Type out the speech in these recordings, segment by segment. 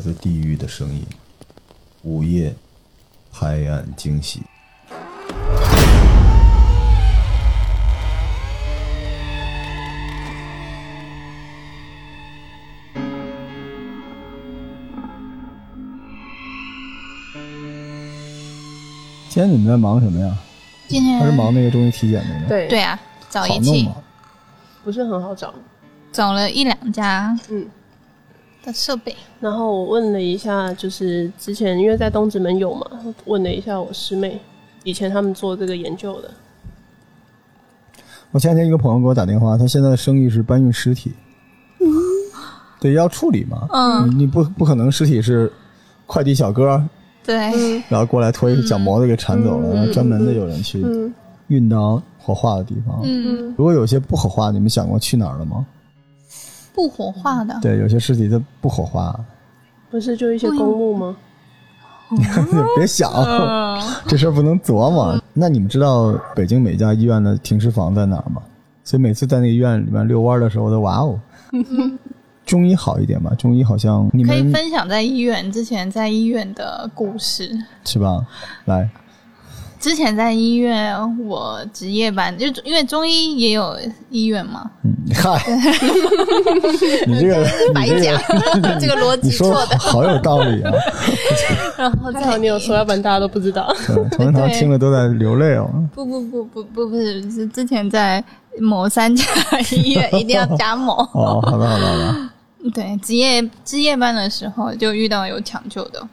来自地狱的声音，午夜拍案惊喜。今天你们在忙什么呀？今天还是忙那个中医体检那个？对对啊，找好仪器？不是很好找。找了一两家嗯，的设备，然后我问了一下，就是之前因为在东直门有嘛，问了一下我师妹，以前他们做这个研究的，我前两天一个朋友给我打电话，他现在的生意是搬运尸体，对，要处理嘛，嗯。你你不不可能尸体是快递小哥，对，然后过来拖一个脚模子给铲走了，然后专门的有人去嗯。运到火化的地方。嗯，如果有些不火化，你们想过去哪儿了吗？不火化的，对，有些尸体它不火化，不是就一些公墓吗？别想，嗯，这事儿不能琢磨。那你们知道北京每家医院的停尸房在哪儿吗？所以每次在那个医院里面遛弯的时候，都哇哦。中医好一点吧，中医好像你们可以分享在医院之前在医院的故事。是吧？来，之前在医院，我值夜班，就因为中医也有医院嘛，嗯，嗨，你这个白讲，这个逻辑错的。好有道理啊！然后还好你有说，要不然大家都不知道。对同仁堂听了都在流泪哦。不不不不不不是是之前在某三家医院一定要加某。哦，好的好的好的，对，值夜值夜班的时候就遇到有抢救的。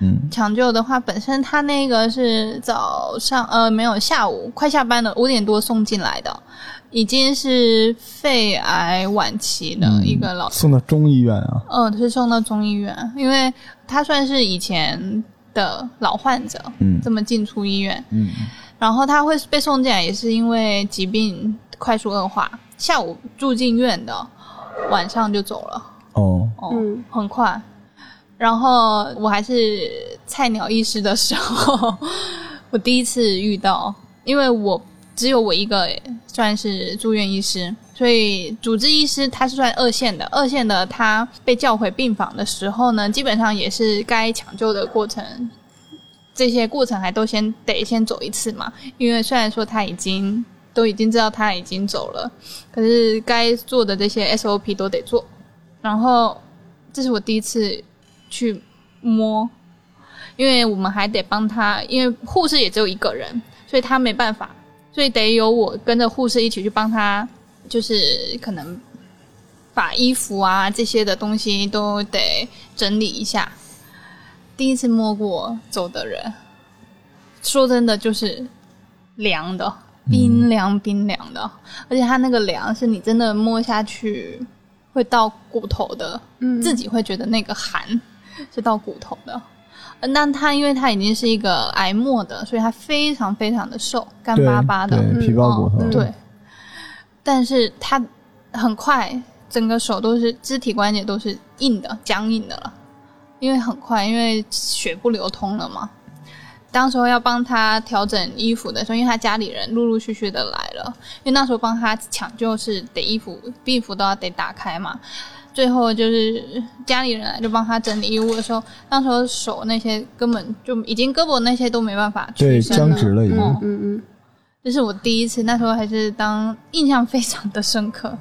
嗯。抢救的话，本身他那个是早上呃没有下午快下班了，五点多送进来的，已经是肺癌晚期的一个老送到中医院啊，嗯，是送到中医院，因为他算是以前的老患者，嗯。这么进出医院，嗯。然后他会被送进来，也是因为疾病快速恶化，下午住进院的，晚上就走了，哦，哦，嗯。很快。然后我还是菜鸟医师的时候，我第一次遇到，因为我只有我一个算是住院医师，所以主治医师他是算二线的，二线的他被叫回病房的时候呢，基本上也是该抢救的过程，这些过程还都先得先走一次嘛，因为虽然说他已经都已经知道他已经走了，可是该做的这些 SOP 都得做，然后这是我第一次去摸，因为我们还得帮他，因为护士也只有一个人，所以他没办法，所以得有我跟着护士一起去帮他，就是可能把衣服啊这些的东西都得整理一下。第一次摸过走的人，说真的就是凉的，冰凉冰凉的，而且他那个凉是你真的摸下去会到骨头的，嗯。自己会觉得那个寒是到骨头的。呃那他因为他已经是一个癌末的，所以他非常非常的瘦，干巴巴的，对，皮包骨头，嗯对，但是他很快，整个手都是肢体关节都是硬的、僵硬的了，因为很快，因为血不流通了嘛。当时候要帮他调整衣服的时候，因为他家里人陆陆续续的来了，因为那时候帮他抢救是得衣服、衣服都要得打开嘛。最后就是家里人来就帮他整理衣物的时候，那时候手那些根本就已经胳膊那些都没办法对，僵直了已经。嗯。嗯嗯，这是我第一次，那时候还是当印象非常的深刻，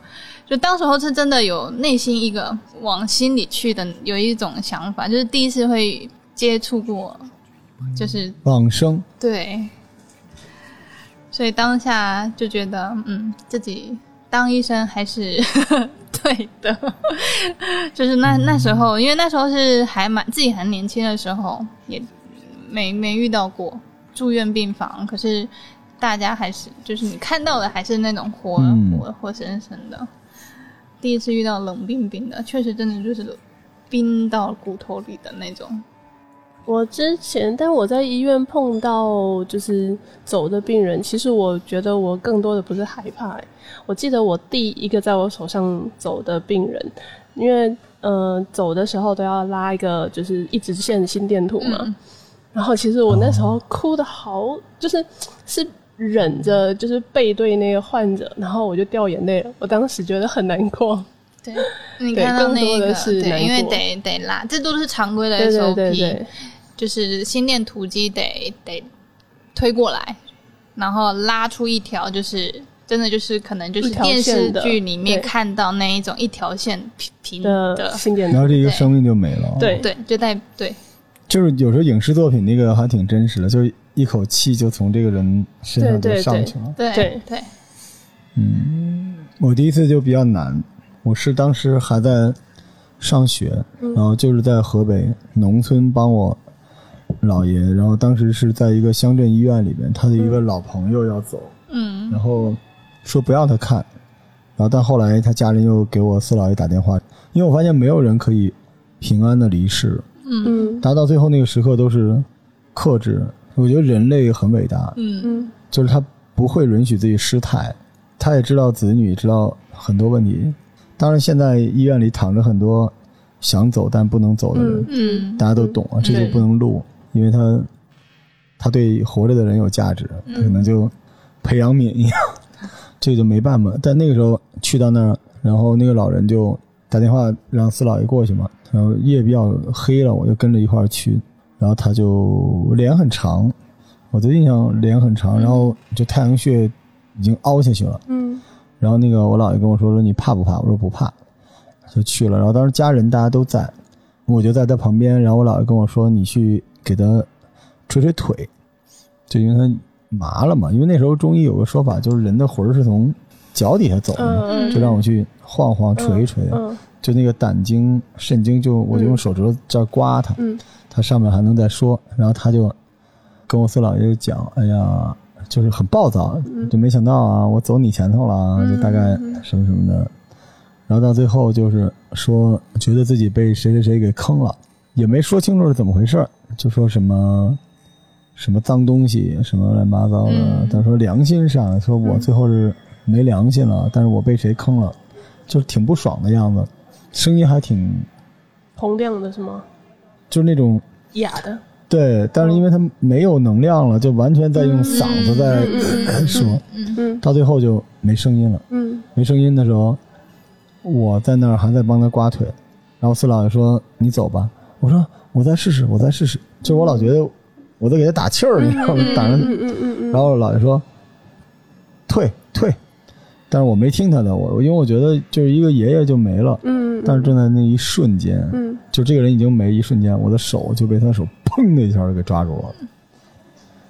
就当时候是真的有内心一个往心里去的有一种想法，就是第一次会接触过，就是往生，对，所以当下就觉得，嗯，自己当医生还是 对的，就是那那时候，因为那时候是还蛮自己还年轻的时候，也没没遇到过住院病房，可是大家还是就是你看到的还是那种活、嗯活活生生的。第一次遇到冷冰冰的，确实真的就是冰到骨头里的那种。我之前，但我在医院碰到就是走的病人，其实我觉得我更多的不是害怕、欸。我记得我第一个在我手上走的病人，因为呃走的时候都要拉一个就是一直线心电图嘛，嗯然后其实我那时候哭的好，就是是忍着就是背对那个患者，然后我就掉眼泪了。我当时觉得很难过，对，你对看到那个，是对，因为得得拉，这都是常规的对 SOP，对对对，就是心电图机得得推过来，然后拉出一条，就是真的就是可能就是电视剧里面看到那一种一条线平平的的，心电图，然后这一个生命就没了。对。对，就带对。就是有时候影视作品那个还挺真实的，就是一口气就从这个人身上就上去了。对对对，我第一次就比较难，我是当时还在上学，嗯然后就是在河北农村帮我姥爷，然后当时是在一个乡镇医院里边，他的一个老朋友要走，嗯。然后说不让他看，然后但后来他家人又给我四老爷打电话，因为我发现没有人可以平安的离世，嗯。达到最后那个时刻都是克制。我觉得人类很伟大，嗯。嗯就是他不会允许自己失态，他也知道子女知道很多问题。当然，现在医院里躺着很多想走但不能走的人，嗯。嗯大家都懂啊，这就不能录，因为他他对活着的人有价值，可能就培养皿一样，这就没办法。但那个时候去到那儿，然后那个老人就打电话让四老爷过去嘛，然后夜比较黑了，我就跟着一块儿去，然后他就脸很长，我的印象脸很长，然后就太阳穴已经凹下去了。嗯然后那个我姥爷跟我说说你怕不怕？我说不怕，就去了。然后当时家人大家都在，我就在他旁边。然后我姥爷跟我说你去给他捶捶腿，就因为他麻了嘛。因为那时候中医有个说法，就是人的魂儿是从脚底下走的，嗯就让我去晃晃捶一捶，嗯就那个胆经、肾经，就我就用手指头这儿刮它，嗯他上面还能再说。然后他就跟我四老爷就讲，哎呀，就是很暴躁，就没想到啊，我走你前头了啊，就大概什么什么的。然后到最后就是说，觉得自己被谁谁谁给坑了，也没说清楚是怎么回事儿，就说什么什么脏东西，什么乱七八糟的。嗯他说良心上，说我最后是没良心了，但是我被谁坑了，就是挺不爽的样子，声音还挺洪亮的是吗？就是那种哑的，对，但是因为他没有能量了，就完全在用嗓子在说，嗯到最后就没声音了。嗯没声音的时候，我在那儿还在帮他刮腿，然后四老爷说：“你走吧。”我说：“我再试试，我再试试。”就我老觉得我在给他打气儿，你知道吗？打着，然后姥爷说：“退退。”但是我没听他的，我因为我觉得就是一个爷爷就没了，嗯，但是正在那一瞬间，嗯。就这个人已经没一瞬间，我的手就被他的手砰的一下就给抓住了，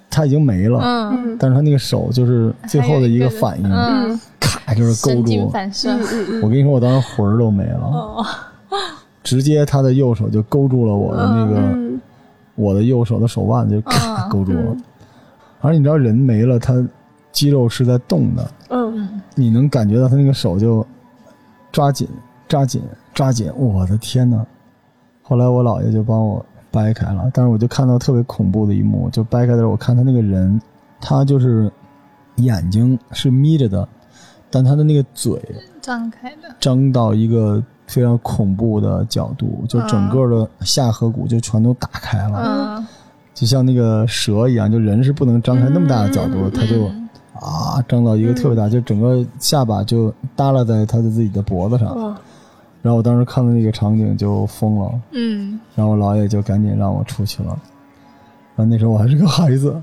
他已经没了，嗯，但是他那个手就是最后的一个反应，嗯，咔就是勾神经住我。反射，嗯。我跟你说，我当时魂儿都没了，哦，直接他的右手就勾住了我的那个、嗯我的右手的手腕，就咔嗯勾住了。而你知道，人没了，他肌肉是在动的，嗯你能感觉到他那个手就抓紧、抓紧、抓紧。我的天哪！后来我姥爷就帮我掰开了，但是我就看到特别恐怖的一幕，就掰开的时候，我看他那个人，他就是眼睛是眯着的，但他的那个嘴张开的，张到一个非常恐怖的角度，就整个的下颌骨就全都打开了，嗯，就像那个蛇一样，就人是不能张开那么大的角度，他就啊张到一个特别大，就整个下巴就耷拉在他的自己的脖子上。然后我当时看到那个场景就疯了，嗯，然后我姥爷就赶紧让我出去了。然后那时候我还是个孩子，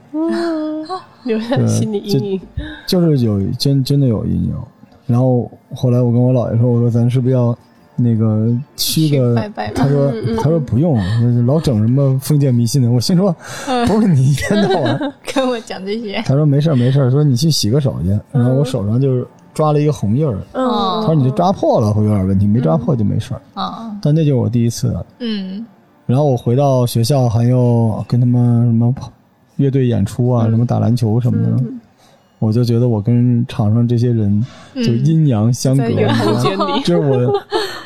留下心理阴影。就是有真真的有阴影。然后后来我跟我姥爷说，我说咱是不是要那个驱去个？拜拜他说他说不用，老整什么封建迷信的。我心说不是你一天到晚。跟我讲这些，他说没事没事，说你去洗个手去。然后我手上就是抓了一个红印儿，嗯他说你这抓破了会有点问题，没抓破就没事儿。嗯但那就是我第一次。嗯然后我回到学校还要跟他们什么乐队演出啊，什么打篮球什么的，我就觉得我跟场上这些人就阴阳相隔，就是我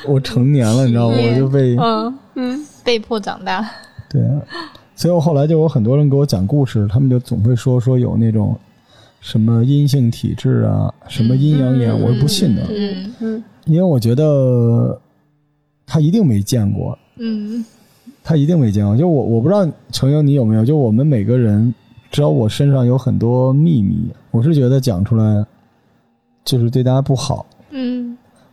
我成年了，你知道吗？我就被嗯，嗯被迫长大，对，所以我后来就有很多人给我讲故事，他们就总会说说有那种什么阴性体质啊，什么阴阳眼，我是不信的，嗯嗯因为我觉得他一定没见过，嗯他一定没见过。就我我不知道程英你有没有，就我们每个人，只要我身上有很多秘密，我是觉得讲出来就是对大家不好。嗯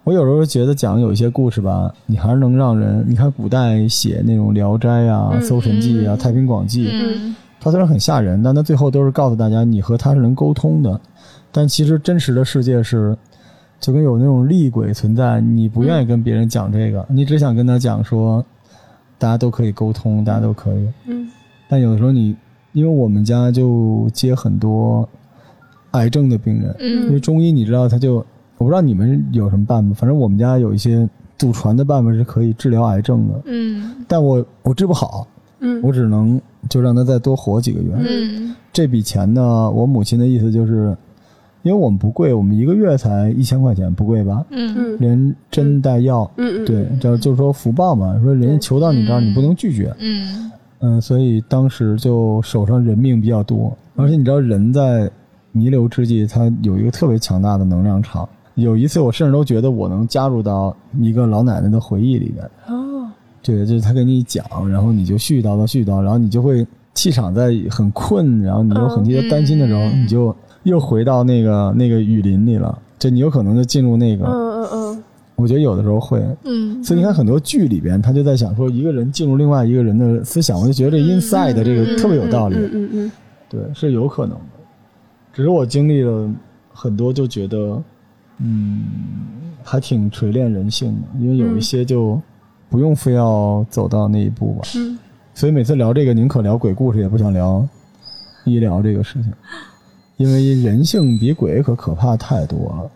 我有时候觉得讲有一些故事吧，你还是能让人，你看古代写那种《聊斋》啊、嗯搜神记》啊、嗯太平广记》，嗯它虽然很吓人，但它最后都是告诉大家你和他是能沟通的。但其实真实的世界是，就跟有那种厉鬼存在，你不愿意跟别人讲这个，你只想跟他讲说，大家都可以沟通，大家都可以。嗯但有的时候你，因为我们家就接很多癌症的病人，因为嗯中医你知道，他就我不知道你们有什么办法，反正我们家有一些祖传的办法是可以治疗癌症的，嗯但我我治不好，嗯我只能就让他再多活几个月。嗯这笔钱呢，我母亲的意思就是，因为我们不贵，我们一个月才一千块钱，不贵吧？嗯嗯连针带药，嗯嗯，对，这就是说福报嘛，说人家求到你这儿，嗯你不能拒绝。嗯嗯，所以当时就手上人命比较多，而且你知道人在弥留之际，他有一个特别强大的能量场。有一次，我甚至都觉得我能加入到一个老奶奶的回忆里边。哦，对，就是他跟你讲，然后你就絮叨叨絮叨，然后你就会气场在很困，然后你有很替他担心的时候，嗯你就又回到那个那个雨林里了。就你有可能就进入那个，嗯嗯嗯，我觉得有的时候会。嗯，所以你看很多剧里边，他就在想说一个人进入另外一个人的思想，我就觉得这 inside 的这个特别有道理。嗯嗯嗯对，是有可能的。只是我经历了很多，就觉得，嗯，还挺锤炼人性的，因为有一些就不用非要走到那一步吧。嗯所以每次聊这个，宁可聊鬼故事，也不想聊医疗这个事情，因为人性比鬼可可怕太多了，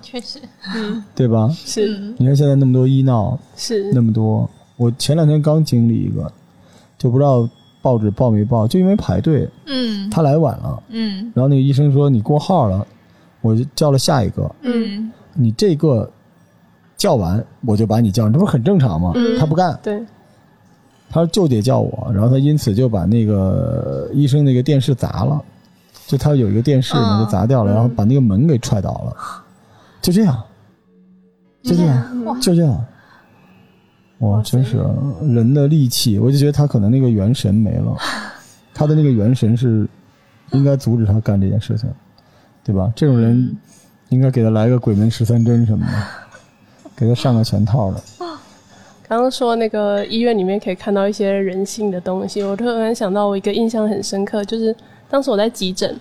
确实，嗯，对吧？是。嗯你看现在那么多医闹，是，那么多，我前两天刚经历一个，就不知道报纸报没报，就因为排队，嗯。他来晚了。嗯。然后那个医生说你过号了，我就叫了下一个，嗯。你这个叫完我就把你叫，这不是很正常吗？嗯。他不干，对，他说就得叫我，然后他因此就把那个医生那个电视砸了，就他有一个电视嘛，嗯。就砸掉了，然后把那个门给踹倒了，就这样，就这样，哇。就这样。哇，真是人的力气，我就觉得他可能那个元神没了，他的那个元神是应该阻止他干这件事情，对吧？这种人应该给他来个鬼门十三针什么的，给他上个全套的。刚刚说那个医院里面可以看到一些人性的东西，我突然想到我一个印象很深刻，就是当时我在急诊，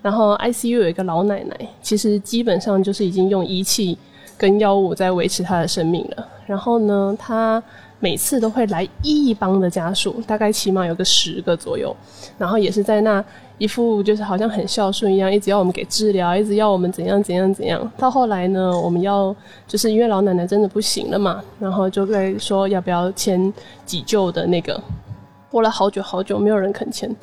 然后 ICU 有一个老奶奶，其实基本上就是已经用仪器跟药物在维持她的生命了。然后呢，她每次都会来一帮的家属，大概起码有个十个左右，然后也是在那一副就是好像很孝顺一样，一直要我们给治疗，一直要我们怎样怎样怎样。到后来呢，我们要就是因为老奶奶真的不行了嘛，然后就在说要不要签急救的那个，过了好久好久，没有人肯签。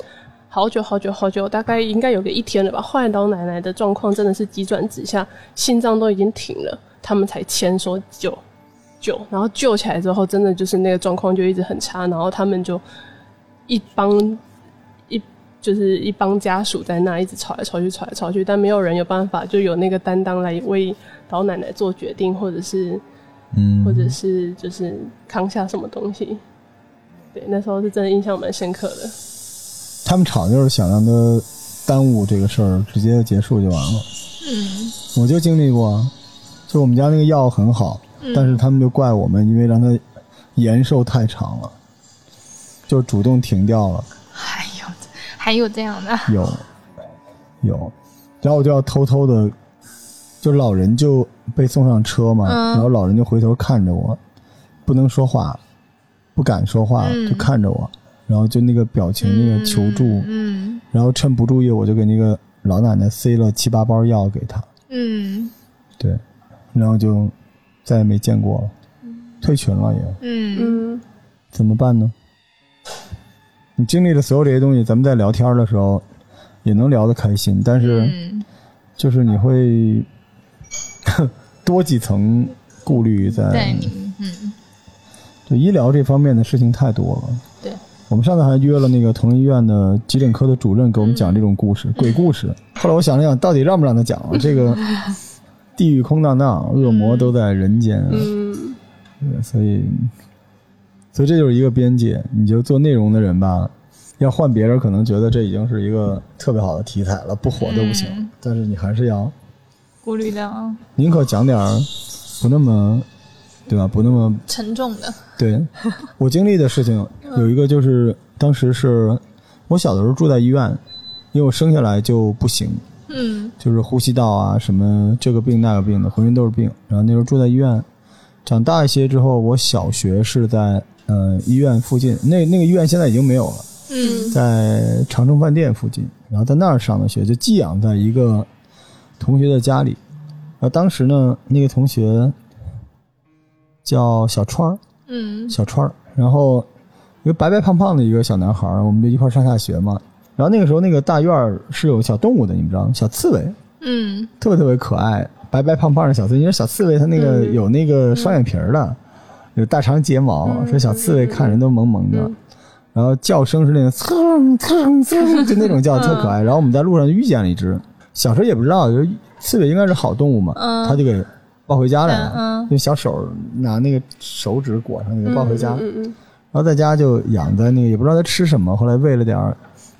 好久好久好久，大概应该有个一天了吧。后来老奶奶的状况真的是急转直下，心脏都已经停了，他们才签说救救，然后救起来之后，真的就是那个状况就一直很差，然后他们就一帮就是一帮家属在那一直吵来吵去，吵来吵去，但没有人有办法就有那个担当来为老奶奶做决定，或者是嗯，或者是就是扛下什么东西。对，那时候是真的印象蛮深刻的。他们吵就是想让他耽误这个事儿，直接结束就完了。嗯我就经历过，啊，就我们家那个药很好，嗯但是他们就怪我们，因为让他延寿太长了，就主动停掉了。还有这样的，有有，然后我就要偷偷的，就老人就被送上车嘛，嗯。然后老人就回头看着我，不能说话，不敢说话，嗯就看着我，然后就那个表情，那个求助，嗯。然后趁不注意，我就给那个老奶奶塞了七八包药给她，嗯。对，然后就再也没见过了，退群了也，嗯。嗯。怎么办呢？你经历了所有这些东西，咱们在聊天的时候也能聊得开心，但是嗯就是你会 多几层顾虑在。嗯就医疗这方面的事情太多了。对，我们上次还约了那个同仁医院的急诊科的主任给我们讲这种故事，鬼故事。后来我想了想，到底让不让他讲啊？这个地狱空荡荡，恶魔都在人间，嗯对所以，所以这就是一个边界。你就做内容的人吧，要换别人可能觉得这已经是一个特别好的题材了，不火都不行。嗯但是你还是要顾虑到宁可讲点儿不那么，对吧？不那么沉重的，对。我经历的事情有一个就是，当时是我小的时候住在医院，因为我生下来就不行，嗯就是呼吸道啊什么这个病那个病的，浑身都是病。然后那时候住在医院，长大一些之后，我小学是在呃医院附近，那那个医院现在已经没有了。嗯在长城饭店附近，然后在那儿上的学，就寄养在一个同学的家里。然后当时呢，那个同学叫小川儿，嗯小川儿，然后一个白白胖胖的一个小男孩儿，我们就一块上下学嘛。然后那个时候，那个大院儿是有小动物的，你们知道吗？小刺猬，嗯特别特别可爱，白白胖胖的小刺猬。因为小刺猬它那个嗯有那个双眼皮儿的，有大长睫毛，说小刺猬看人都萌萌的。嗯然后叫声是那种蹭蹭蹭，就那种叫特可爱。然后我们在路上就遇见了一只，小时候也不知道，就刺猬应该是好动物嘛，嗯他就给抱回家来了，嗯用小手拿那个手指裹上给抱回家。然后在家就养在那个也不知道它吃什么，后来喂了点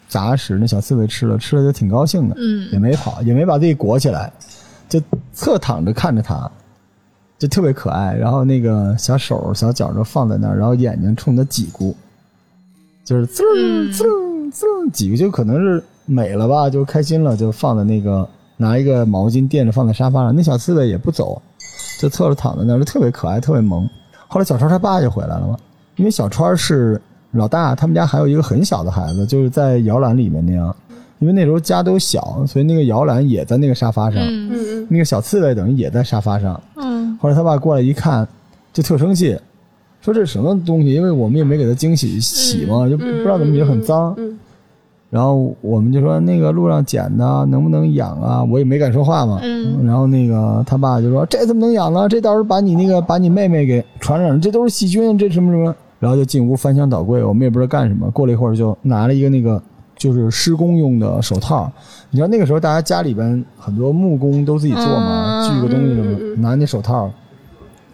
杂食，那小刺猬吃了，吃了就挺高兴的，也嗯没跑，也没把自己裹起来，就侧躺着看着它，就特别可爱。然后那个小手小脚都放在那儿，然后眼睛冲它挤咕，就是滋儿滋儿滋儿挤咕，就可能是美了吧，就开心了，就放在那个拿一个毛巾垫着放在沙发上。那小刺猬也不走，就侧着躺在那儿，就特别可爱，特别萌。后来小川他爸就回来了嘛，因为小川是老大，他们家还有一个很小的孩子，就是在摇篮里面那样。因为那时候家都小，所以那个摇篮也在那个沙发上，嗯嗯那个小刺猬等于也在沙发上。嗯后来他爸过来一看，就特生气，说这是什么东西？因为我们也没给他惊喜洗嘛，就不知道怎么也很脏。嗯然后我们就说那个路上捡的能不能养啊？我也没敢说话嘛。嗯然后那个他爸就说这怎么能养呢？这到时候把你那个把你妹妹给传染了，这都是细菌，这什么什么。然后就进屋翻箱倒柜，我们也不知道干什么。过了一会儿就拿了一个那个就是施工用的手套。你知道那个时候大家家里边很多木工都自己做嘛，嗯锯个东西什么，拿那手套。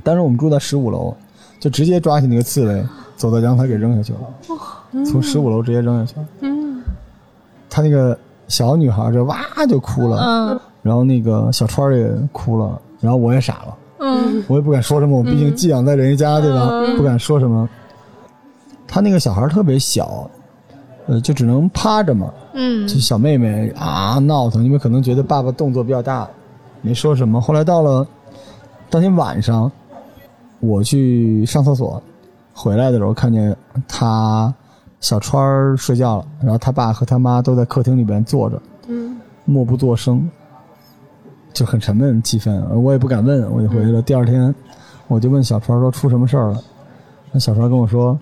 当时我们住在十五楼，就直接抓起那个刺猬，走到阳台给扔下去了，从十五楼直接扔下去了。嗯他那个小女孩就哇就哭了，嗯然后那个小川也哭了，然后我也傻了，嗯我也不敢说什么，我毕竟寄养在人家家，对吧？不敢说什么。他那个小孩特别小，呃，就只能趴着嘛。嗯就小妹妹啊闹腾，因为可能觉得爸爸动作比较大，没说什么。后来到了当天晚上，我去上厕所，回来的时候看见他小川儿睡觉了，然后他爸和他妈都在客厅里边坐着，嗯默不作声，就很沉闷气氛。我也不敢问，我就回去了。第二天，我就问小川说出什么事儿了。那小川跟我说，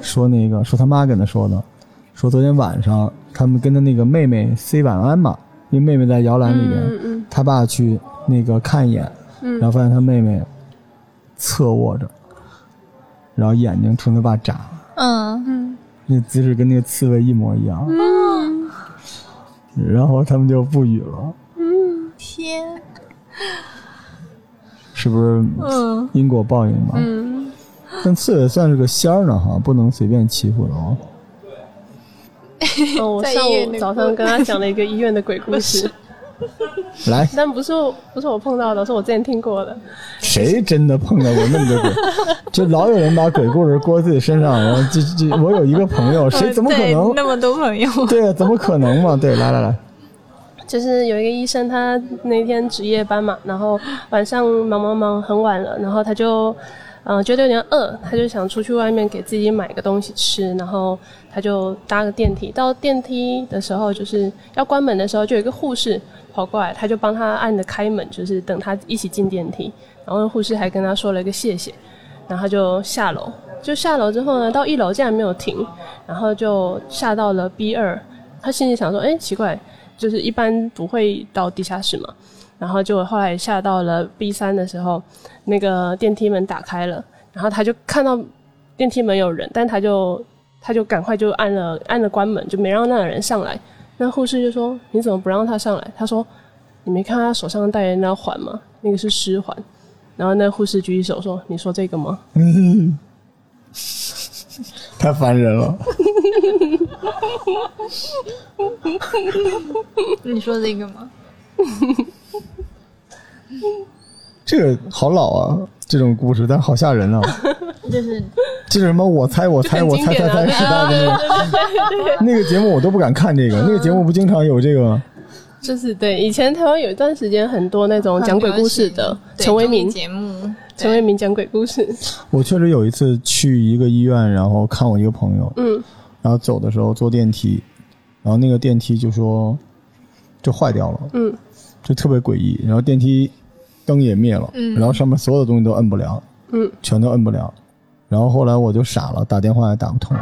说那个说他妈跟他说的，说昨天晚上他们跟他那个妹妹 say 晚安嘛，因为妹妹在摇篮里边，嗯嗯他爸去那个看一眼，嗯。然后发现他妹妹侧卧着，然后眼睛冲他爸眨，嗯嗯。那姿势跟那个刺猬一模一样。然后他们就不语了，嗯。天，是不是嗯。因果报应嘛？嗯，但刺猬算是个仙儿呢，哈，不能随便欺负的哦。哦，我上午早上跟他讲了一个医院的鬼故事，来，但不是不是我碰到的，是我之前听过的。谁真的碰到过那么多鬼？就老有人把鬼故事搁自己身上，然后这这，我有一个朋友，谁怎么可能？那么多朋友？对啊，怎么可能嘛？对，来来来，就是有一个医生，他那天值夜班嘛，然后晚上忙忙忙很晚了，然后他就嗯、觉得有点饿，他就想出去外面给自己买个东西吃，然后他就搭个电梯。到电梯的时候，就是要关门的时候，就有一个护士跑过来，他就帮他按着开门，就是等他一起进电梯。然后护士还跟他说了一个谢谢，然后他就下楼。就下楼之后呢，到一楼竟然没有停，然后就下到了 B 二。他心里想说：“哎，奇怪，就是一般不会到地下室嘛。”然后就后来下到了 B 三的时候，那个电梯门打开了，然后他就看到电梯门有人，但他就他就赶快就按了按了关门，就没让那个人上来。那护士就说：“你怎么不让他上来？”他说：“你没看他手上戴的那环吗？那个是尸环。”然后那护士举起手说：“你说这个吗 太烦人了。你说这个吗？这个好老啊，这种故事，但是好吓人啊！就是这是什么？我猜我猜我猜猜猜时代的那个那个节目，我都不敢看这个。那个节目不经常有这个？就是对，以前台湾有一段时间很多那种讲鬼故事的，陈为民，节目，陈为民讲鬼故事，我确实有一次去一个医院，然后看我一个朋友，嗯然后走的时候坐电梯，然后那个电梯就说就坏掉了，嗯就特别诡异。然后电梯灯也灭了，嗯然后上面所有的东西都摁不了，嗯，全都摁不了。然后后来我就傻了，打电话也打不通，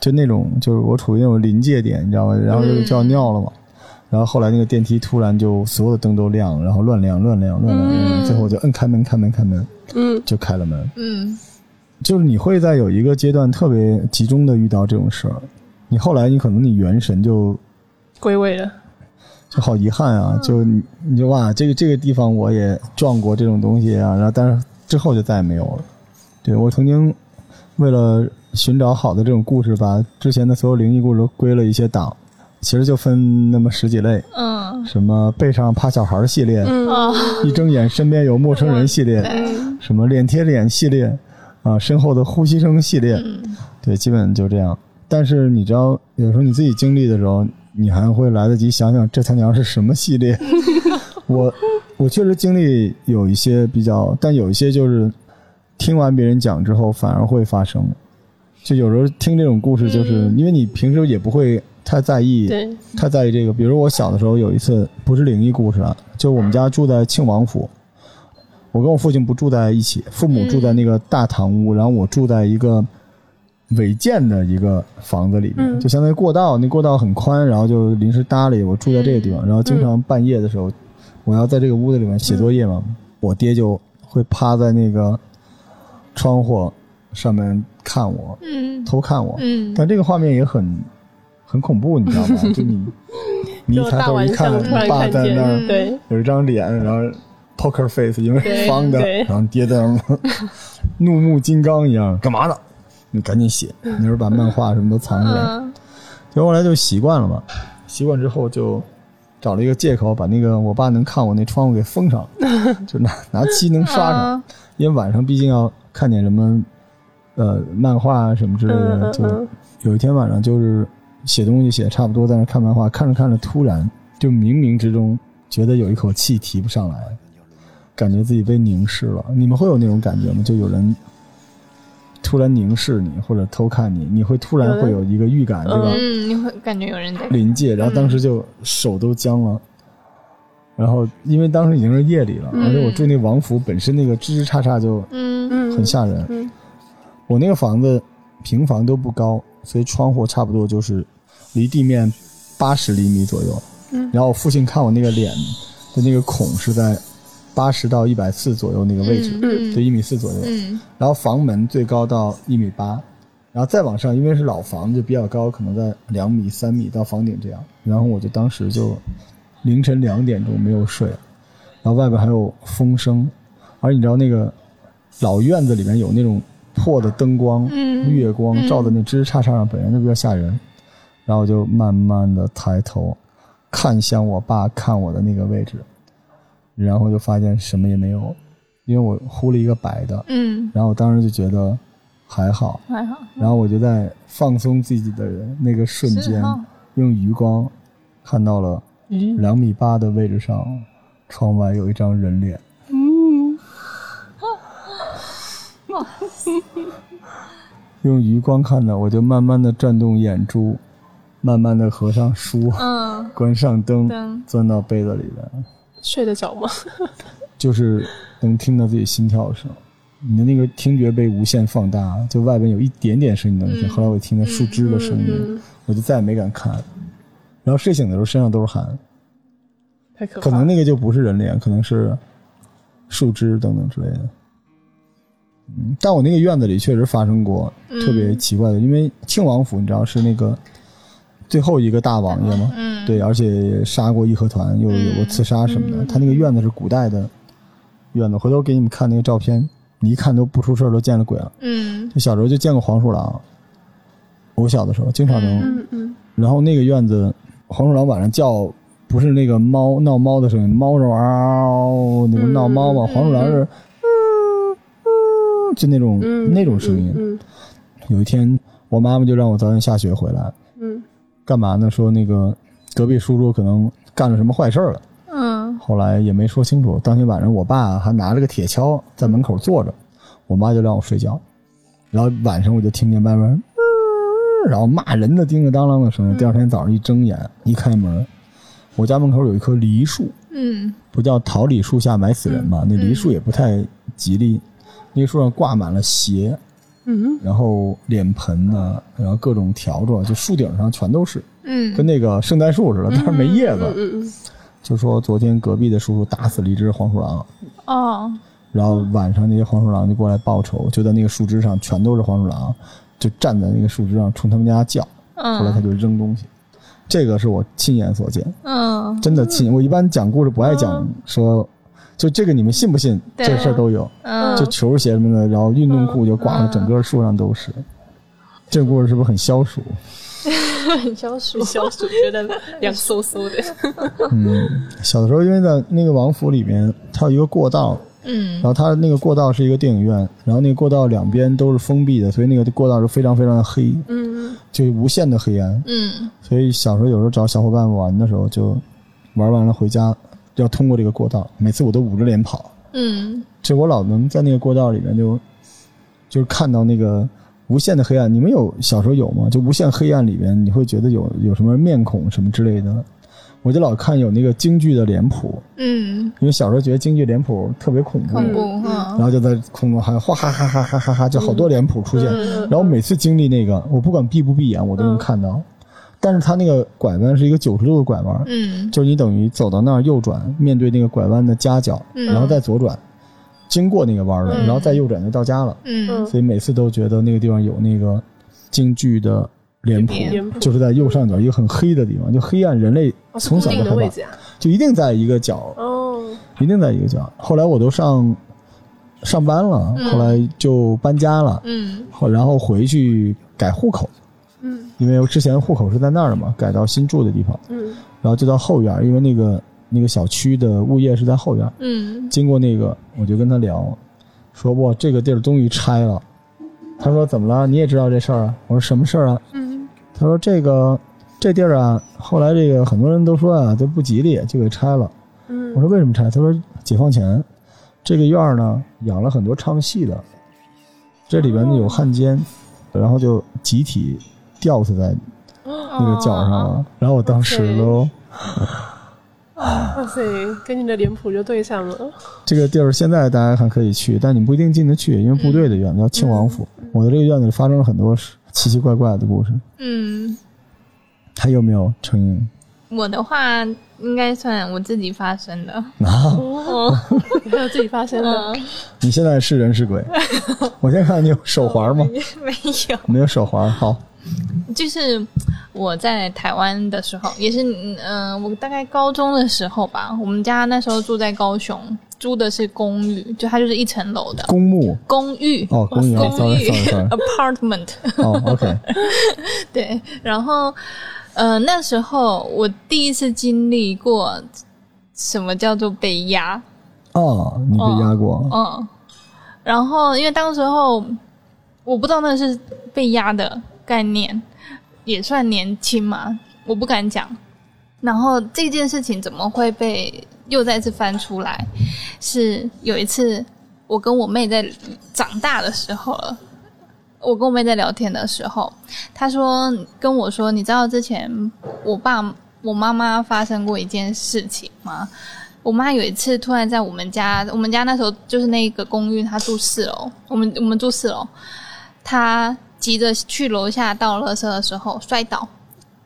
就那种就是我处于那种临界点，你知道吗？然后就就要尿了嘛。然后后来那个电梯突然就所有的灯都亮，然后乱亮乱亮乱亮，嗯最后我就摁开门开门开门，嗯就开了门。嗯就是你会在有一个阶段特别集中的遇到这种事儿，你后来你可能你元神就归位了，就好遗憾啊，就你你就哇，这个这个地方我也撞过这种东西啊，然后但是之后就再也没有了。对我曾经为了寻找好的这种故事，把之前的所有灵异故事都归了一些档，其实就分那么十几类，嗯什么背上趴小孩系列，嗯哦，一睁眼身边有陌生人系列，嗯什么脸贴脸系列，啊，身后的呼吸声系列，嗯对，基本就这样。但是你知道，有时候你自己经历的时候，你还会来得及想想这他娘是什么系列。我我确实经历有一些比较，但有一些就是听完别人讲之后反而会发生。就有时候听这种故事，就是、嗯因为你平时也不会太在意，对，太在意这个。比如我小的时候有一次，不是灵异故事啊，就我们家住在庆王府，我跟我父亲不住在一起，父母住在那个大堂屋，然后我住在一个违建的一个房子里面，嗯。就相当于过道，那过道很宽，然后就临时搭了我住在这个地方，然后经常半夜的时候，我要在这个屋子里面写作业嘛，我爹就会趴在那个窗户上面看我，嗯。偷看我，嗯。但这个画面也很很恐怖，你知道吗？就你你一抬头一看，你爸在那儿，对，有一张脸，然后 poker face，因为是方的，对。然后爹在那儿 怒目金刚一样，干嘛呢？你赶紧写，那时候把漫画什么都藏起来。嗯就后来就习惯了嘛，习惯之后就找了一个借口，把那个我爸能看我那窗户给封上，就拿拿漆能刷上，嗯因为晚上毕竟要看点什么呃漫画啊什么之类的，就有一天晚上就是写东西写得差不多，在那看漫画，看着看着，突然就冥冥之中觉得有一口气提不上来，感觉自己被凝视了。你们会有那种感觉吗？就有人突然凝视你，或者偷看你，你会突然会有一个预感，对吧？嗯，你会感觉有人在。临界，然后当时就手都僵了。然后因为当时已经是夜里了，而且我住那王府本身那个吱吱叉叉就很吓人。嗯。我那个房子平房都不高，所以窗户差不多就是离地面八十厘米左右。嗯。然后我父亲看我那个脸的那个孔是在八十到一百四左右那个位置，嗯就一米四左右。嗯然后房门最高到一米八，然后再往上，因为是老房子就比较高，可能在两米、三米到房顶这样。然后我就当时就凌晨两点钟没有睡，然后外边还有风声，而你知道那个老院子里面有那种破的灯光、嗯月光照在那枝枝杈杈上，本来就比较吓人。然后我就慢慢的抬头看向我爸看我的那个位置，然后就发现什么也没有，因为我呼了一个白的。嗯，然后我当时就觉得还好，还好，然后我就在放松自己的那个瞬间，用余光看到了两米八的位置上，窗外有一张人脸。嗯，用余光看的，我就慢慢的转动眼珠，慢慢的合上书，嗯。关上灯，灯。钻到被子里边，睡得着吗？就是能听到自己心跳声。你的那个听觉被无限放大，就外边有一点点声音能听。嗯后来我听到树枝的声音，嗯，我就再也没敢看。然后睡醒的时候身上都是汗，太可怕了。可能那个就不是人脸，可能是树枝等等之类的。嗯，但我那个院子里确实发生过嗯特别奇怪的，因为庆王府你知道是那个最后一个大王爷嘛？嗯，对，而且杀过义和团，又有过刺杀什么的。嗯。他那个院子是古代的院子，回头给你们看那个照片，你一看都不出事儿，都见了鬼了。嗯。就小时候就见过黄鼠狼，我小的时候经常能嗯嗯。然后那个院子，黄鼠狼晚上叫不是那个猫闹猫的声音，猫是嗷那个闹猫嘛，黄鼠狼是就那种嗯那种声音。嗯。有一天，我妈妈就让我早点下学回来，嗯干嘛呢？说那个隔壁叔叔可能干了什么坏事儿了。嗯后来也没说清楚。当天晚上，我爸还拿着个铁锹在门口坐着，我妈就让我睡觉。然后晚上我就听见外面，嗯然后骂人的叮叮当啷的声音。第二天早上一睁眼，一开门，我家门口有一棵梨树，嗯不叫桃李树下埋死人嘛？那梨树也不太吉利。那树上挂满了鞋，嗯然后脸盆呐、然后各种笤帚，就树顶上全都是，嗯跟那个圣诞树似的，但是没叶子。嗯嗯就说昨天隔壁的叔叔打死了一只黄鼠狼，哦然后晚上那些黄鼠狼就过来报仇，就在那个树枝上全都是黄鼠狼，就站在那个树枝上冲他们家叫。后来他嗯就扔东西，这个是我亲眼所见，嗯真的亲。我一般讲故事不爱讲说，就这个你们信不信？对这事儿都有，嗯就球鞋什么的，然后运动裤就挂了，整个树上都是。这个故事是不是很消暑？很 消暑嗯，消暑觉得凉飕飕的。嗯，小的时候因为在那个王府里面，它有一个过道，嗯然后它那个过道是一个电影院，然后那个过道两边都是封闭的，所以那个过道是非常非常的黑，嗯就无限的黑暗。嗯所以小时候有时候找小伙伴玩的时候，就玩完了回家要通过这个过道，每次我都捂着脸跑。嗯就我老能在那个过道里面就就是看到那个无限的黑暗。你们有小时候有吗？就无限黑暗里面，你会觉得有有什么面孔什么之类的？我就老看有那个京剧的脸谱，嗯，因为小时候觉得京剧脸谱特别恐怖，恐怖嗯嗯然后就在空中喊哗哈哈哈哈哈哈，就好多脸谱出现。嗯然后每次经历那个，我不管闭不闭眼，我都能看到。但是它那个拐弯是一个九十度的拐弯，嗯。就是你等于走到那儿右转，面对那个拐弯的夹角，嗯。然后再左转，经过那个弯了，嗯。然后再右转就到家了。嗯。所以每次都觉得那个地方有那个京剧的脸谱，脸谱。就是在右上角一个很黑的地方，就黑暗，人类从小就位置啊。就一定在一个角，哦，一定在一个角。后来我都上上班了，嗯。后来就搬家了，嗯。后然后回去改户口，嗯因为我之前户口是在那儿的嘛，改到新住的地方，嗯然后就到后院，因为那个那个小区的物业是在后院。嗯经过那个，我就跟他聊，说哇，这个地儿终于拆了。他说怎么了？你也知道这事儿啊？我说什么事儿啊？嗯他说这个这地儿啊，后来这个很多人都说啊，都不吉利，就给拆了。嗯我说为什么拆？他说解放前这个院儿呢养了很多唱戏的，这里边呢有汉奸，然后就集体吊死在那个角上了。然后我当时都，哇塞，跟你的脸谱就对上了。这个地儿现在大家还可以去，但你不一定进得去，因为部队的院子叫庆王府。我的这个院子里发生了很多奇奇怪怪的故事。嗯，还有没有成瘾？我的话应该算我自己发生的。啊，哦，你还有自己发生的？嗯，你现在是人是鬼？我先看你有手环吗？没有。没有手环，好。就是我在台湾的时候，也是嗯、呃我大概高中的时候吧。我们家那时候住在高雄，租的是公寓，就它就是一层楼的公墓公寓。哦，公寓哦公寓 sorry，apartment，哦，OK，对，然后呃那时候我第一次经历过什么叫做被压，哦，你被压过，嗯，然后因为当时候我不知道那是被压的概念，也算年轻嘛，我不敢讲。然后这件事情怎么会被又再次翻出来？是有一次我跟我妹在长大的时候了，我跟我妹在聊天的时候，她说跟我说，你知道之前我爸我妈妈发生过一件事情吗？我妈有一次突然在我们家，我们家那时候就是那个公寓，她住四楼，我们我们住四楼，她急着去楼下倒垃圾的时候摔倒，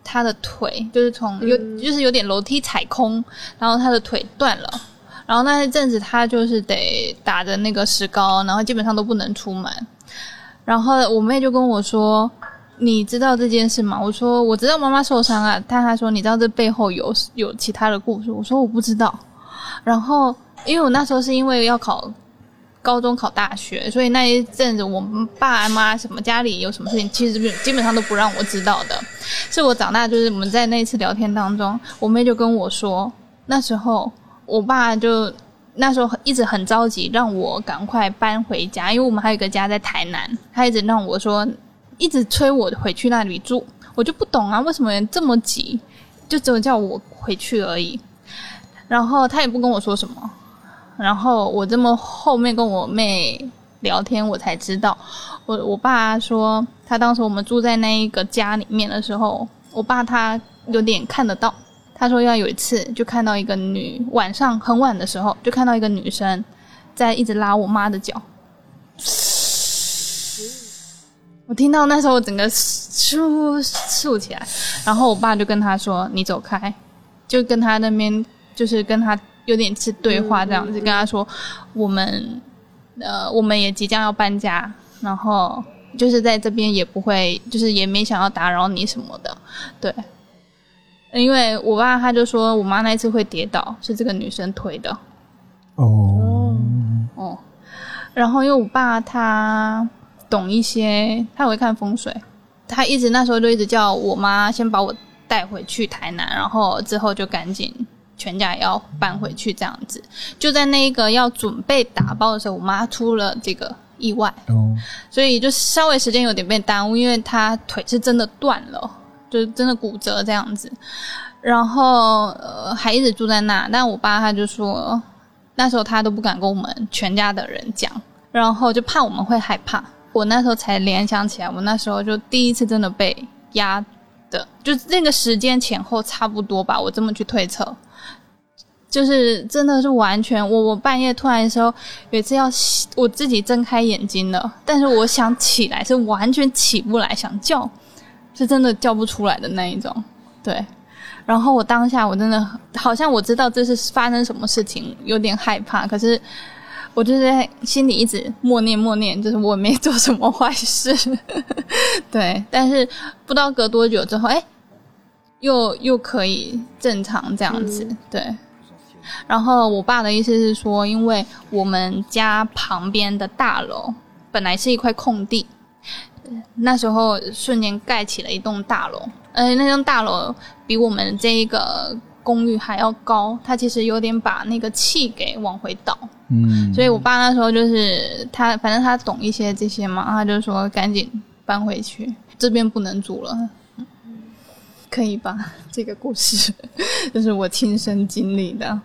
他的腿就是从有、就是有点楼梯踩空，然后他的腿断了。然后那一阵子他就是得打着那个石膏，然后基本上都不能出门。然后我妹就跟我说：“你知道这件事吗？”我说：“我知道妈妈受伤啊。”但她说：“你知道这背后有有其他的故事？”我说：“我不知道。”然后因为我那时候是因为要考高中考大学，所以那一阵子我们爸妈什么家里有什么事情，其实基本上都不让我知道的。是我长大，就是我们在那一次聊天当中，我妹就跟我说，那时候我爸就那时候一直很着急，让我赶快搬回家，因为我们还有一个家在台南，他一直让我说，一直催我回去那里住，我就不懂啊，为什么这么急，就只有叫我回去而已。然后他也不跟我说什么。然后我这么后面跟我妹聊天，我才知道，我我爸说他当时我们住在那一个家里面的时候，我爸他有点看得到，他说要有一次就看到一个女晚上很晚的时候就看到一个女生在一直拉我妈的脚，我听到那时候我整个竖竖起来，然后我爸就跟他说你走开，就跟他那边就是跟他。有点是对话这样子，跟他说，我们呃，我们也即将要搬家，然后就是在这边也不会，就是也没想要打扰你什么的，对。因为我爸他就说我妈那次会跌倒是这个女生推的，哦。哦，然后因为我爸他懂一些，他会看风水，他一直那时候就一直叫我妈先把我带回去台南，然后之后就赶紧。全家也要搬回去，这样子，就在那个要准备打包的时候，我妈出了这个意外，哦，所以就稍微时间有点被耽误，因为她腿是真的断了，就是真的骨折这样子，然后呃还一直住在那，但我爸他就说那时候他都不敢跟我们全家的人讲，然后就怕我们会害怕，我那时候才联想起来，我那时候就第一次真的被压的，就那个时间前后差不多吧，我这么去推测。就是真的是完全，我我半夜突然的时候有一次要我自己睁开眼睛了，但是我想起来是完全起不来，想叫是真的叫不出来的那一种。对，然后我当下我真的好像我知道这是发生什么事情，有点害怕，可是我就在心里一直默念默念，就是我没做什么坏事。对，但是不知道隔多久之后，哎，又又可以正常这样子，对。然后我爸的意思是说，因为我们家旁边的大楼本来是一块空地，那时候瞬间盖起了一栋大楼，呃，那栋大楼比我们这一个公寓还要高，它其实有点把那个气给往回倒，嗯，所以我爸那时候就是他，反正他懂一些这些嘛，他就说赶紧搬回去，这边不能住了，可以吧？这个故事 就是我亲身经历的。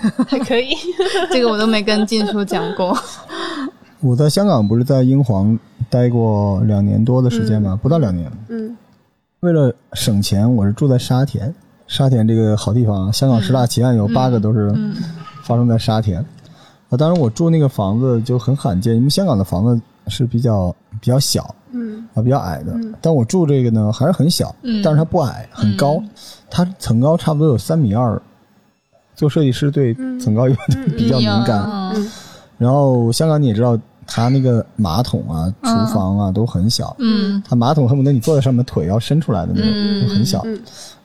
还可以，这个我都没跟静叔讲过。我在香港不是在英皇待过两年多的时间吗？不到两年。嗯。为了省钱，我是住在沙田。沙田这个好地方，香港十大奇案有八个都是发生在沙田。啊，当然我住那个房子就很罕见，因为香港的房子是比较比较小，嗯，啊比较矮的。但我住这个呢还是很小，但是它不矮，很高，它层高差不多有三米二。做设计师对层高一般比较敏感，然后香港你也知道，它那个马桶啊、厨房啊都很小，嗯，它马桶恨不得你坐在上面腿要伸出来的那种，很小。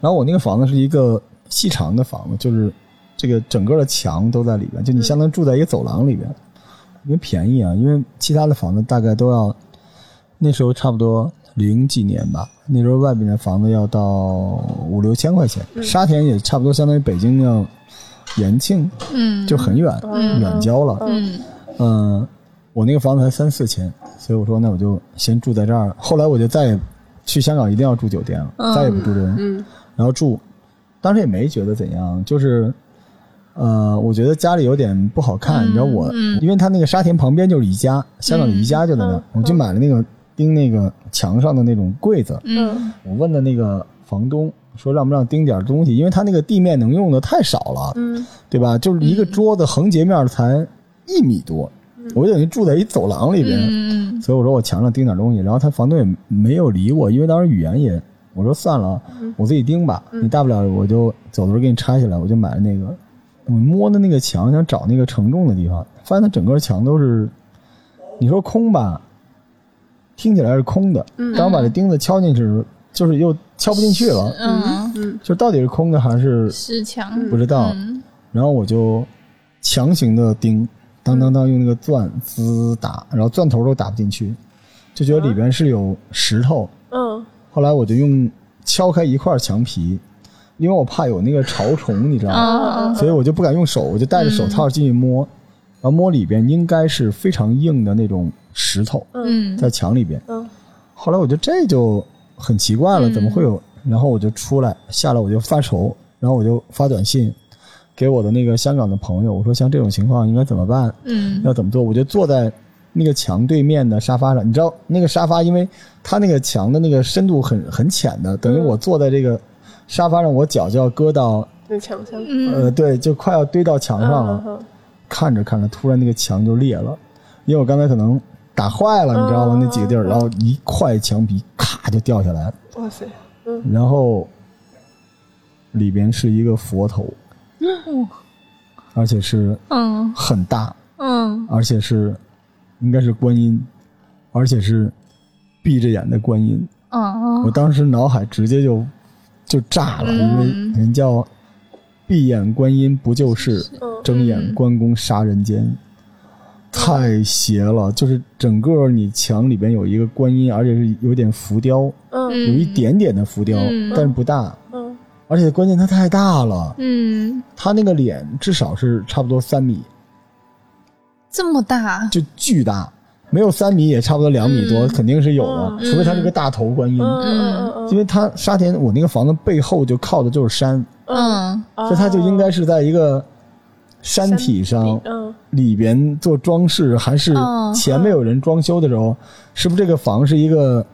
然后我那个房子是一个细长的房子，就是这个整个的墙都在里边，就你相当于住在一个走廊里边，因为便宜啊，因为其他的房子大概都要那时候差不多零几年吧，那时候外边的房子要到五六千块钱，沙田也差不多相当于北京要。延庆，嗯，就很远，远郊了，嗯，嗯，我那个房子才三四千，所以我说那我就先住在这儿。后来我就再也去香港一定要住酒店了，再也不住这，嗯，然后住，当时也没觉得怎样，就是，呃，我觉得家里有点不好看，你知道我，因为他那个沙田旁边就是宜家，香港的宜家就在那，我就买了那个钉那个墙上的那种柜子，嗯，我问的那个房东。说让不让钉点东西，因为他那个地面能用的太少了，嗯，对吧？就是一个桌子横截面才一米多，我等于住在一走廊里边，嗯，所以我说我墙上钉点东西，然后他房东也没有理我，因为当时语言也，我说算了，我自己钉吧，你大不了我就走的时候给你拆下来，我就买了那个，我摸的那个墙想找那个承重的地方，发现它整个墙都是，你说空吧，听起来是空的，当我把这钉子敲进去。就是又敲不进去了，嗯。嗯，就到底是空的还是是墙？不知道。然后我就强行的钉，当当当用那个钻滋打，然后钻头都打不进去，就觉得里边是有石头。嗯。后来我就用敲开一块墙皮，因为我怕有那个潮虫，你知道吗？嗯所以我就不敢用手，我就戴着手套进去摸，然后摸里边应该是非常硬的那种石头嗯。在墙里边。嗯。后来我觉得这就很奇怪了，嗯怎么会有？然后我就出来，下来我就发愁，然后我就发短信给我的那个香港的朋友，我说像这种情况应该怎么办？嗯要怎么做？我就坐在那个墙对面的沙发上，你知道那个沙发，因为它那个墙的那个深度很很浅的，等于我坐在这个沙发上，我脚就要搁到那墙上嗯呃，对，就快要堆到墙上了。嗯看着看着，突然那个墙就裂了，因为我刚才可能打坏了，你知道吗？嗯那几个地儿，然后一块墙皮咔就掉下来，嗯哇塞，然后里边是一个佛头，而且是嗯。很大，嗯。而且是应该是观音，而且是闭着眼的观音。嗯我当时脑海直接就就炸了，因为人叫闭眼观音不就是，睁眼关公杀人间，太邪了。就是整个你墙里边有一个观音，而且是有点浮雕，嗯。有一点点的浮雕，嗯。但是不大。嗯。而且关键它太大了，嗯，它那个脸至少是差不多三米，这么大，就巨大，没有三米也差不多两米多，嗯。肯定是有的，嗯。除非它是个大头观音。因为它沙田我那个房子背后就靠的就是山，嗯。嗯，所以它就应该是在一个山体上嗯。里边做装饰，还是嗯前面有人装修的时候，是不是这个房是一个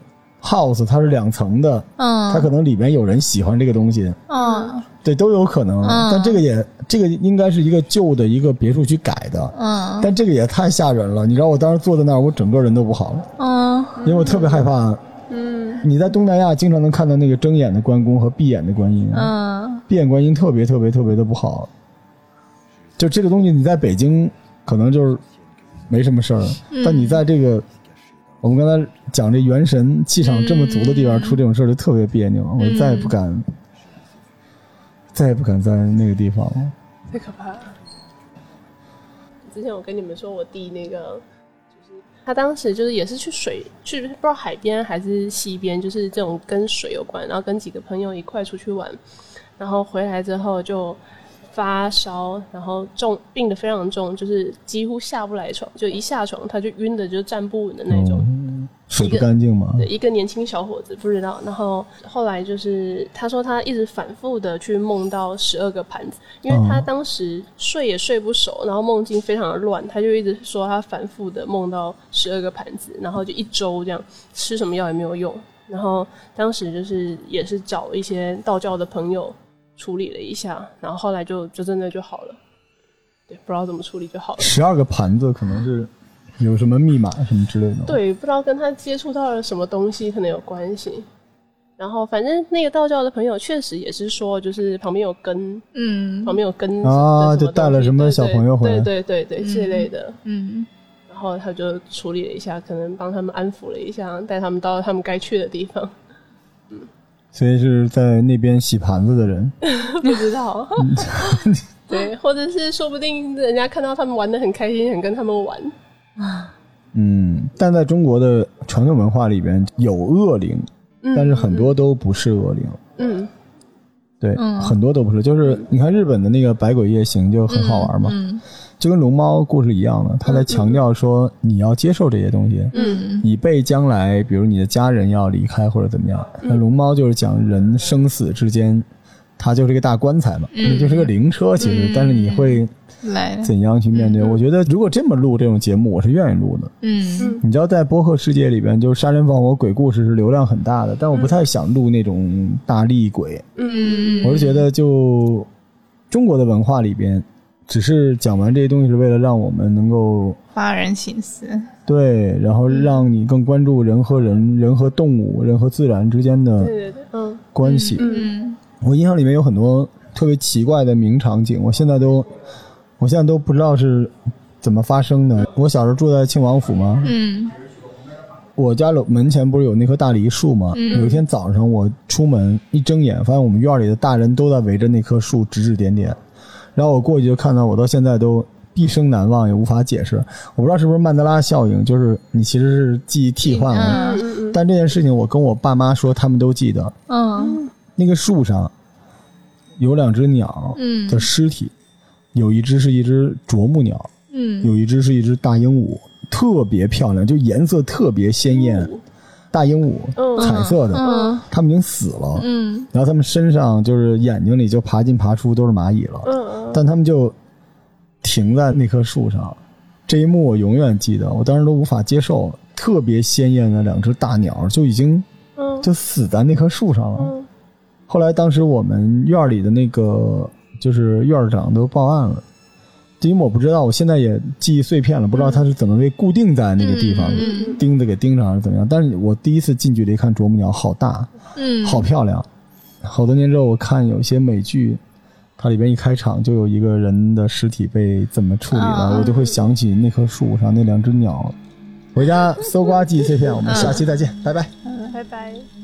house，它是两层的，嗯，它可能里边有人喜欢这个东西，嗯。对，都有可能。嗯。但这个也这个应该是一个旧的一个别墅区改的，嗯。但这个也太吓人了。你知道我当时坐在那儿，我整个人都不好了，嗯。因为我特别害怕。嗯。你在东南亚经常能看到那个睁眼的关公和闭眼的观音，嗯。闭眼观音特别特别特别的不好。就这个东西，你在北京可能就是没什么事儿，但你在这个我们刚才讲这元神气场这么足的地方出这种事儿，就特别别扭。我再也不敢，再也不敢在那个地方了。太可怕了。之前我跟你们说，我弟那个，就是他当时就是也是去水，去不知道海边还是西边，就是这种跟水有关，然后跟几个朋友一块出去玩，然后回来之后就发烧，然后重病得非常重，就是几乎下不来床，就一下床他就晕的就站不稳的那种。嗯，水不干净嘛？对，一个年轻小伙子不知道，然后后来就是他说他一直反复的去梦到十二个盘子，因为他当时睡也睡不熟，然后梦境非常的乱，他就一直说他反复的梦到十二个盘子，然后就一周这样吃什么药也没有用，然后当时就是也是找一些道教的朋友处理了一下，然后后来就就真的就好了，对，不知道怎么处理就好了。十二个盘子可能是有什么密码什么之类的。，对，不知道跟他接触到了什么东西可能有关系。然后反正那个道教的朋友确实也是说，就是旁边有根，嗯旁边有根啊就带了什么小朋友回来对对对对这类的。嗯然后他就处理了一下，可能帮他们安抚了一下，带他们到他们该去的地方。所以是在那边洗盘子的人。不知道，对，或者是说不定人家看到他们玩的很开心，想跟他们玩。嗯，但在中国的传统文化里边有恶灵，但是很多都不是恶灵。嗯对，嗯很多都不是。就是你看日本的那个《百鬼夜行》就很好玩嘛，嗯就跟龙猫故事一样的，他在强调说你要接受这些东西，嗯以备将来，比如你的家人要离开或者怎么样。那龙猫就是讲人生死之间，它就是一个大棺材嘛，嗯就是个灵车其实，但是你会，怎样去面对？我觉得如果这么录这种节目，我是愿意录的。嗯你知道，在播客世界里边，就是杀人放火、鬼故事是流量很大的，但我不太想录那种大厉鬼。嗯，我是觉得，就中国的文化里边，只是讲完这些东西是为了让我们能够发人深思，对，然后让你更关注人和人、人和动物、人和自然之间的对对对，嗯关系。嗯我印象里面有很多特别奇怪的名场景，我现在都，我现在都不知道是怎么发生的。我小时候住在庆王府嘛，嗯。我家楼门前不是有那棵大梨树吗？嗯。有一天早上我出门一睁眼，发现我们院里的大人都在围着那棵树指指点点，然后我过去就看到，我到现在都毕生难忘，也无法解释。我不知道是不是曼德拉效应，就是你其实是记忆替换了。但这件事情，我跟我爸妈说，他们都记得。嗯那个树上有两只鸟嗯的尸体，有一只是一只啄木鸟，嗯有一只是一只大鹦鹉，特别漂亮，就颜色特别鲜艳。大鹦鹉，嗯彩色的，嗯它们已经死了。嗯然后它们身上就是眼睛里就爬进爬出都是蚂蚁了，但它们就停在那棵树上。这一幕我永远记得，我当时都无法接受。特别鲜艳的两只大鸟就已经嗯就死在那棵树上了。嗯后来当时我们院里的那个就是院长都报案了，因为我不知道，我现在也记忆碎片了，不知道它是怎么被固定在那个地方，嗯钉子给钉上还是怎么样。但是我第一次近距离看啄木鸟，好大，嗯，好漂亮。好多年之后，我看有些美剧，它里边一开场就有一个人的尸体被怎么处理了，啊我就会想起那棵树上那两只鸟。回家搜刮记忆碎片，我们下期再见，拜拜。拜拜。